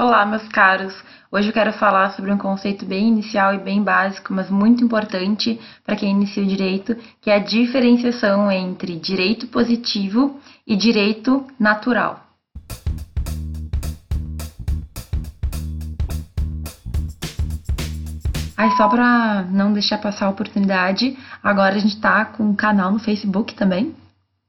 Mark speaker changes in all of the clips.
Speaker 1: Olá, meus caros! Hoje eu quero falar sobre um conceito bem inicial e bem básico, mas muito importante para quem inicia o direito, que é a diferenciação entre direito positivo e direito natural. Aí, só para não deixar passar a oportunidade, agora a gente está com um canal no Facebook também.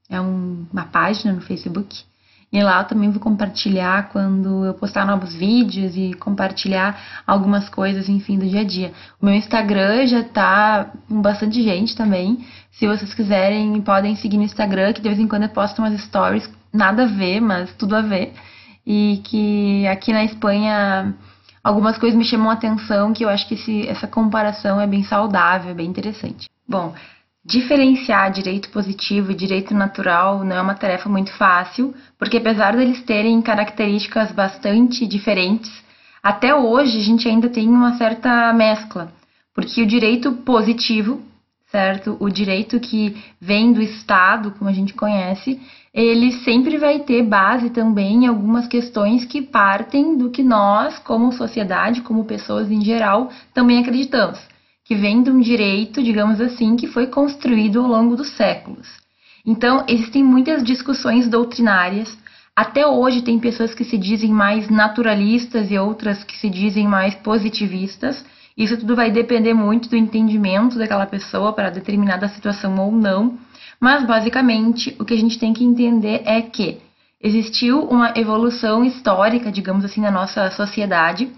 Speaker 1: É um, uma página no Facebook e lá eu também vou compartilhar quando eu postar novos vídeos e compartilhar algumas coisas, enfim, do dia a dia. O meu Instagram já tá com bastante gente também. Se vocês quiserem, podem seguir no Instagram, que de vez em quando eu posto umas stories, nada a ver, mas tudo a ver. E que aqui na Espanha algumas coisas me chamam a atenção, que eu acho que esse, essa comparação é bem saudável, bem interessante. Bom, Diferenciar direito positivo e direito natural não é uma tarefa muito fácil, porque apesar deles terem características bastante diferentes, até hoje a gente ainda tem uma certa mescla, porque o direito positivo, certo? O direito que vem do Estado, como a gente conhece, ele sempre vai ter base também em algumas questões que partem do que nós, como sociedade, como pessoas em geral, também acreditamos que vem de um direito, digamos assim, que foi construído ao longo dos séculos. Então, existem muitas discussões doutrinárias. Até hoje, tem pessoas que se dizem mais naturalistas e outras que se dizem mais positivistas. Isso tudo vai depender muito do entendimento daquela pessoa para determinada situação ou não. Mas, basicamente, o que a gente tem que entender é que existiu uma evolução histórica, digamos assim, na nossa sociedade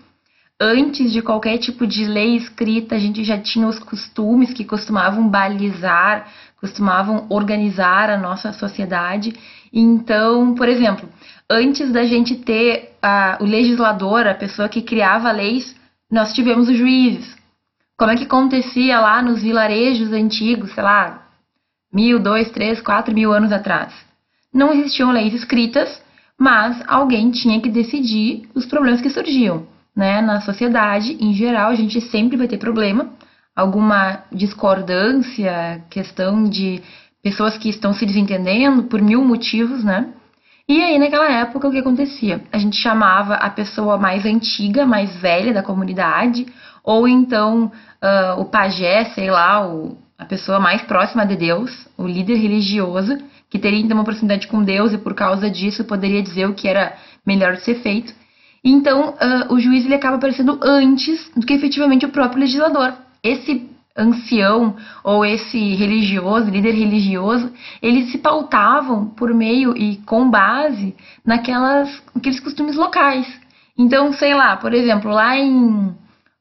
Speaker 1: antes de qualquer tipo de lei escrita, a gente já tinha os costumes que costumavam balizar, costumavam organizar a nossa sociedade. Então, por exemplo, antes da gente ter a, o legislador, a pessoa que criava leis, nós tivemos os juízes. Como é que acontecia lá nos vilarejos antigos, sei lá, mil, dois, três, quatro mil anos atrás? Não existiam leis escritas, mas alguém tinha que decidir os problemas que surgiam né, na sociedade, em geral, a gente sempre vai ter problema, alguma discordância, questão de pessoas que estão se desentendendo por mil motivos, né? E aí, naquela época, o que acontecia? A gente chamava a pessoa mais antiga, mais velha da comunidade, ou então uh, o pajé, sei lá, o, a pessoa mais próxima de Deus, o líder religioso, que teria então uma proximidade com Deus e por causa disso poderia dizer o que era melhor ser feito. Então, uh, o juiz ele acaba aparecendo antes do que efetivamente o próprio legislador. Esse ancião ou esse religioso, líder religioso, eles se pautavam por meio e com base naquelas, naqueles costumes locais. Então, sei lá, por exemplo, lá em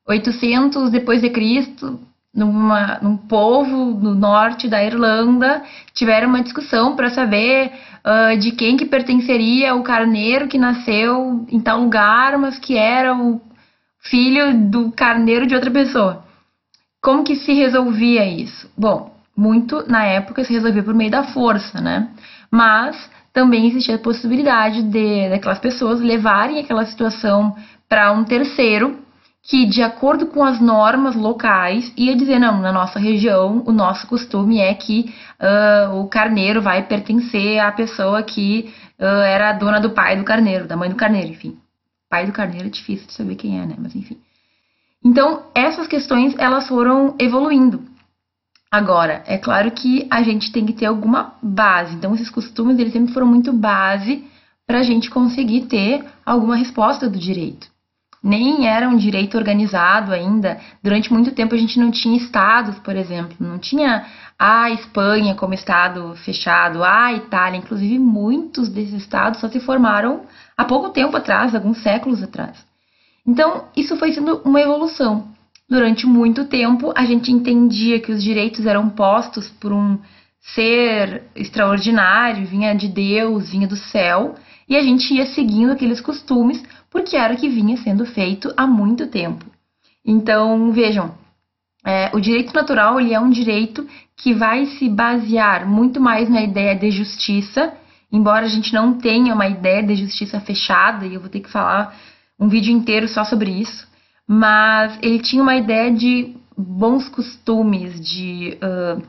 Speaker 1: 800 depois de Cristo, numa, num povo no norte da Irlanda, tiveram uma discussão para saber uh, de quem que pertenceria o carneiro que nasceu em tal lugar, mas que era o filho do carneiro de outra pessoa. Como que se resolvia isso? Bom, muito na época se resolvia por meio da força, né? Mas também existia a possibilidade de daquelas pessoas levarem aquela situação para um terceiro que, de acordo com as normas locais, ia dizer: não, na nossa região, o nosso costume é que uh, o carneiro vai pertencer à pessoa que uh, era a dona do pai do carneiro, da mãe do carneiro, enfim. Pai do carneiro é difícil de saber quem é, né? Mas enfim. Então, essas questões elas foram evoluindo. Agora, é claro que a gente tem que ter alguma base. Então, esses costumes eles sempre foram muito base para a gente conseguir ter alguma resposta do direito nem era um direito organizado ainda. Durante muito tempo a gente não tinha estados, por exemplo, não tinha a Espanha como estado fechado, a Itália, inclusive muitos desses estados só se formaram há pouco tempo atrás, alguns séculos atrás. Então, isso foi sendo uma evolução. Durante muito tempo, a gente entendia que os direitos eram postos por um ser extraordinário, vinha de Deus, vinha do céu, e a gente ia seguindo aqueles costumes porque era o que vinha sendo feito há muito tempo. Então, vejam, é, o direito natural ele é um direito que vai se basear muito mais na ideia de justiça, embora a gente não tenha uma ideia de justiça fechada, e eu vou ter que falar um vídeo inteiro só sobre isso, mas ele tinha uma ideia de bons costumes, de uh,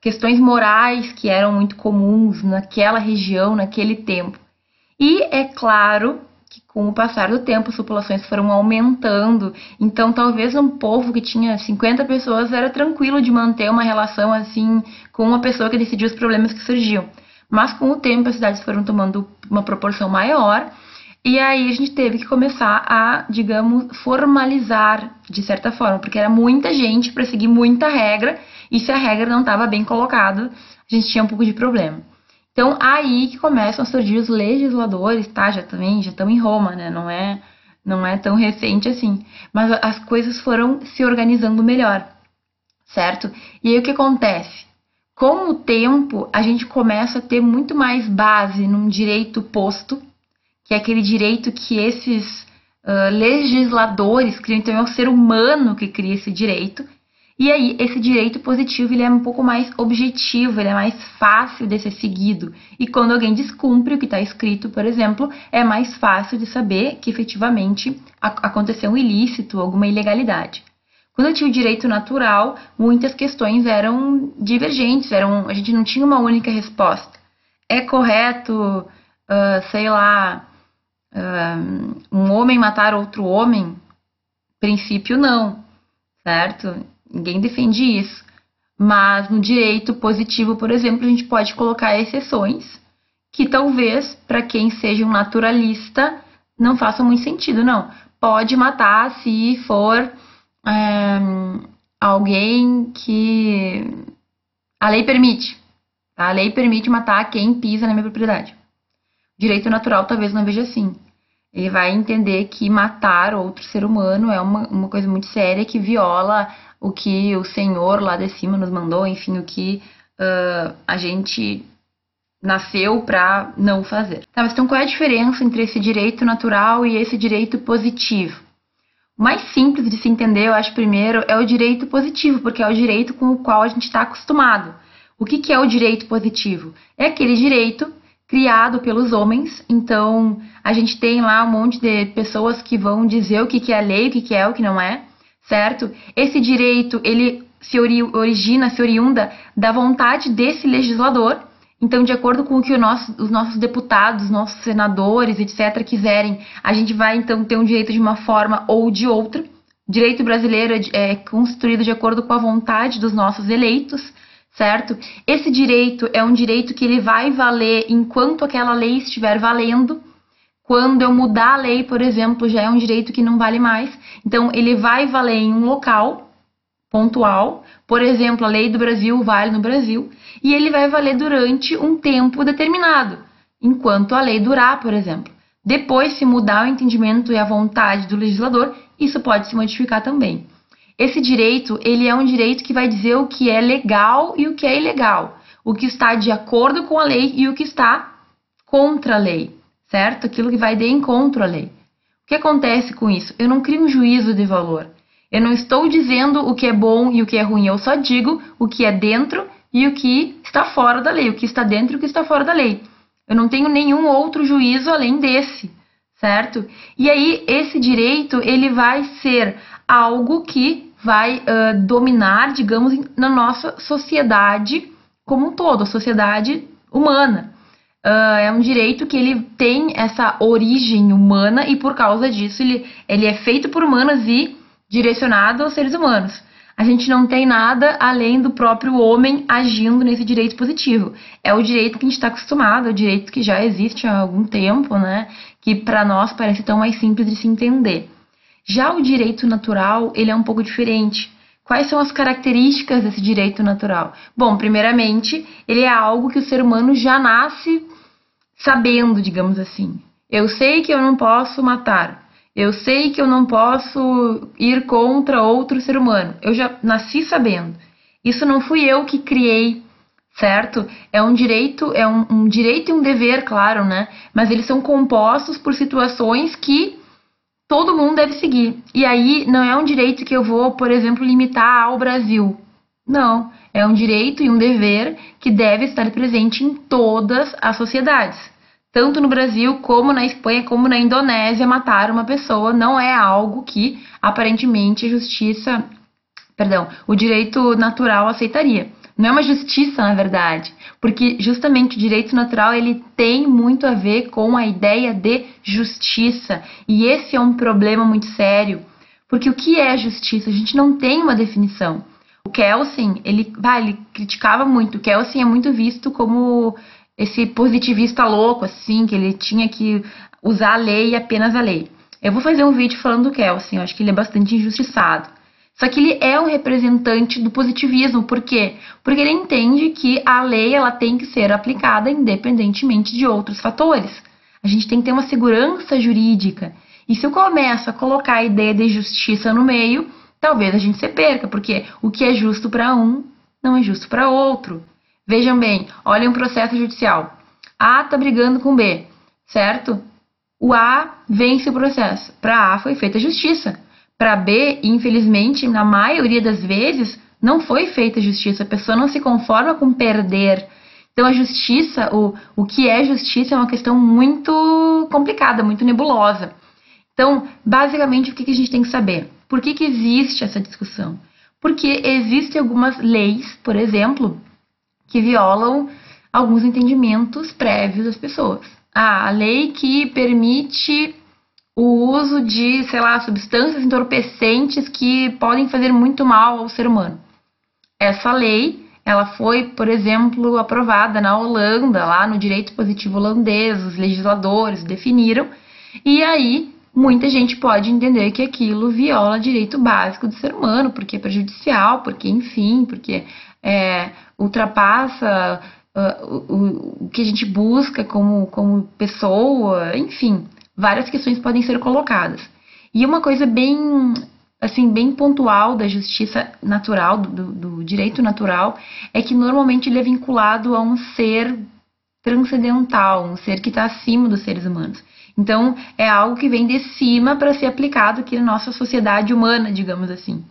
Speaker 1: questões morais que eram muito comuns naquela região, naquele tempo. E é claro que com o passar do tempo as populações foram aumentando. Então, talvez um povo que tinha 50 pessoas era tranquilo de manter uma relação assim com uma pessoa que decidia os problemas que surgiam. Mas com o tempo as cidades foram tomando uma proporção maior e aí a gente teve que começar a, digamos, formalizar de certa forma, porque era muita gente para seguir muita regra e se a regra não estava bem colocada, a gente tinha um pouco de problema. Então, aí que começam a surgir os legisladores, tá? Já também, já estão em Roma, né? Não é, não é tão recente assim. Mas as coisas foram se organizando melhor, certo? E aí o que acontece? Com o tempo, a gente começa a ter muito mais base num direito posto, que é aquele direito que esses uh, legisladores criam. Então, é o ser humano que cria esse direito. E aí, esse direito positivo ele é um pouco mais objetivo, ele é mais fácil de ser seguido. E quando alguém descumpre o que está escrito, por exemplo, é mais fácil de saber que efetivamente aconteceu um ilícito, alguma ilegalidade. Quando eu tinha o direito natural, muitas questões eram divergentes, eram, a gente não tinha uma única resposta. É correto, uh, sei lá, uh, um homem matar outro homem? Princípio não, certo? Ninguém defende isso. Mas no direito positivo, por exemplo, a gente pode colocar exceções que talvez para quem seja um naturalista não faça muito sentido, não. Pode matar se for é, alguém que a lei permite. A lei permite matar quem pisa na minha propriedade. Direito natural talvez não veja assim. Ele vai entender que matar outro ser humano é uma, uma coisa muito séria que viola o que o Senhor lá de cima nos mandou, enfim, o que uh, a gente nasceu para não fazer. Tá, mas então qual é a diferença entre esse direito natural e esse direito positivo? O mais simples de se entender, eu acho, primeiro, é o direito positivo, porque é o direito com o qual a gente está acostumado. O que, que é o direito positivo? É aquele direito criado pelos homens, então a gente tem lá um monte de pessoas que vão dizer o que, que é lei, o que, que é, o que não é certo? Esse direito, ele se origina, se oriunda da vontade desse legislador. Então, de acordo com o que nosso, os nossos deputados, nossos senadores, etc., quiserem, a gente vai então ter um direito de uma forma ou de outra. Direito brasileiro é, é construído de acordo com a vontade dos nossos eleitos, certo? Esse direito é um direito que ele vai valer enquanto aquela lei estiver valendo. Quando eu mudar a lei, por exemplo, já é um direito que não vale mais. Então, ele vai valer em um local pontual, por exemplo, a lei do Brasil vale no Brasil, e ele vai valer durante um tempo determinado, enquanto a lei durar, por exemplo. Depois, se mudar o entendimento e a vontade do legislador, isso pode se modificar também. Esse direito, ele é um direito que vai dizer o que é legal e o que é ilegal, o que está de acordo com a lei e o que está contra a lei certo? Aquilo que vai de encontro à lei. O que acontece com isso? Eu não crio um juízo de valor. Eu não estou dizendo o que é bom e o que é ruim, eu só digo o que é dentro e o que está fora da lei, o que está dentro e o que está fora da lei. Eu não tenho nenhum outro juízo além desse, certo? E aí esse direito ele vai ser algo que vai uh, dominar, digamos, na nossa sociedade como um todo, a sociedade humana uh, é um direito que ele tem essa origem humana e por causa disso ele, ele é feito por humanos e direcionado aos seres humanos. A gente não tem nada além do próprio homem agindo nesse direito positivo. É o direito que a gente está acostumado, é o direito que já existe há algum tempo, né? Que para nós parece tão mais simples de se entender. Já o direito natural, ele é um pouco diferente. Quais são as características desse direito natural? Bom, primeiramente, ele é algo que o ser humano já nasce sabendo, digamos assim. Eu sei que eu não posso matar. Eu sei que eu não posso ir contra outro ser humano. Eu já nasci sabendo. Isso não fui eu que criei, certo? É um direito, é um, um direito e um dever, claro, né? Mas eles são compostos por situações que todo mundo deve seguir. E aí não é um direito que eu vou, por exemplo, limitar ao Brasil. Não, é um direito e um dever que deve estar presente em todas as sociedades. Tanto no Brasil, como na Espanha, como na Indonésia, matar uma pessoa não é algo que aparentemente a justiça, perdão, o direito natural aceitaria. Não é uma justiça, na verdade, porque justamente o direito natural ele tem muito a ver com a ideia de justiça, e esse é um problema muito sério, porque o que é justiça? A gente não tem uma definição. O Kelsen, ele, vai, ele criticava muito. O Kelsen é muito visto como esse positivista louco, assim, que ele tinha que usar a lei e apenas a lei. Eu vou fazer um vídeo falando do Kelsen, eu acho que ele é bastante injustiçado. Só que ele é um representante do positivismo, por quê? Porque ele entende que a lei ela tem que ser aplicada independentemente de outros fatores. A gente tem que ter uma segurança jurídica. E se eu começo a colocar a ideia de justiça no meio, talvez a gente se perca, porque o que é justo para um não é justo para outro. Vejam bem, olhem um processo judicial. A está brigando com B, certo? O A vence o processo. Para A foi feita justiça. Para B, infelizmente, na maioria das vezes, não foi feita justiça. A pessoa não se conforma com perder. Então, a justiça, o, o que é justiça, é uma questão muito complicada, muito nebulosa. Então, basicamente, o que, que a gente tem que saber? Por que, que existe essa discussão? Porque existem algumas leis, por exemplo, que violam alguns entendimentos prévios das pessoas. Ah, a lei que permite o uso de, sei lá, substâncias entorpecentes que podem fazer muito mal ao ser humano. Essa lei, ela foi, por exemplo, aprovada na Holanda, lá no direito positivo holandês, os legisladores definiram, e aí muita gente pode entender que aquilo viola direito básico do ser humano, porque é prejudicial, porque, enfim, porque é, ultrapassa uh, o, o, que a gente busca como, como pessoa, enfim, várias questões podem ser colocadas. E uma coisa bem assim bem pontual da justiça natural, do, do direito natural, é que normalmente ele é vinculado a um ser transcendental, um ser que está acima dos seres humanos. Então, é algo que vem de cima para ser aplicado aqui na nossa sociedade humana, digamos assim.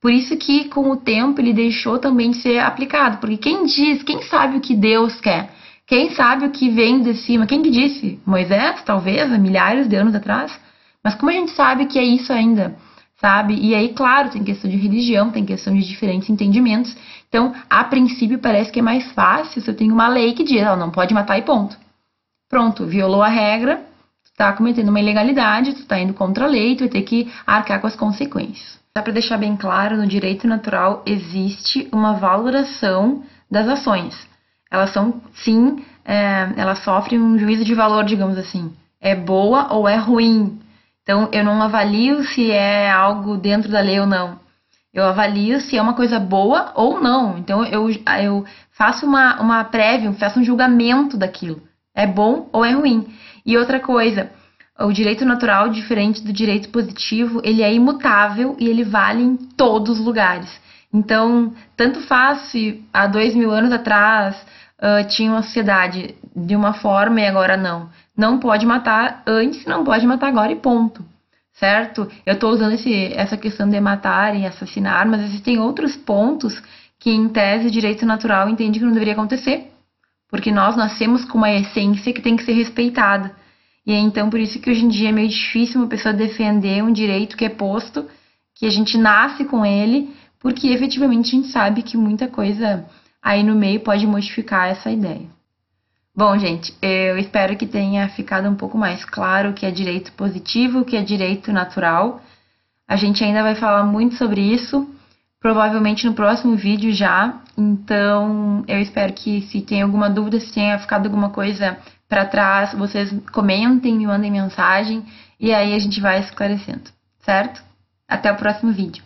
Speaker 1: Por isso que, com o tempo, ele deixou também de ser aplicado. Porque quem diz, quem sabe o que Deus quer? Quem sabe o que vem de cima? Quem que disse? Moisés, talvez, há milhares de anos atrás? Mas como a gente sabe que é isso ainda? Sabe? E aí, claro, tem questão de religião, tem questão de diferentes entendimentos. Então, a princípio, parece que é mais fácil se eu tenho uma lei que diz, ó, não pode matar e ponto. Pronto, violou a regra, está cometendo uma ilegalidade, tu está indo contra a lei, tu vai ter que arcar com as consequências. Dá para deixar bem claro, no direito natural existe uma valoração das ações. Elas são, sim, é, elas sofrem um juízo de valor, digamos assim. É boa ou é ruim. Então, eu não avalio se é algo dentro da lei ou não. Eu avalio se é uma coisa boa ou não. Então, eu, eu faço uma, uma prévia, faço um julgamento daquilo. É bom ou é ruim. E outra coisa, o direito natural, diferente do direito positivo, ele é imutável e ele vale em todos os lugares. Então, tanto faz se há dois mil anos atrás uh, tinha uma sociedade de uma forma e agora não. Não pode matar antes, não pode matar agora e ponto. Certo? Eu estou usando esse, essa questão de matar e assassinar, mas existem outros pontos que, em tese, o direito natural entende que não deveria acontecer porque nós nascemos com uma essência que tem que ser respeitada. E é então por isso que hoje em dia é meio difícil uma pessoa defender um direito que é posto, que a gente nasce com ele, porque efetivamente a gente sabe que muita coisa aí no meio pode modificar essa ideia. Bom, gente, eu espero que tenha ficado um pouco mais claro o que é direito positivo, o que é direito natural. A gente ainda vai falar muito sobre isso provavelmente no próximo vídeo já. Então, eu espero que se tem alguma dúvida, se tenha ficado alguma coisa para trás, vocês comentem, me mandem mensagem e aí a gente vai esclarecendo, certo? Até o próximo vídeo.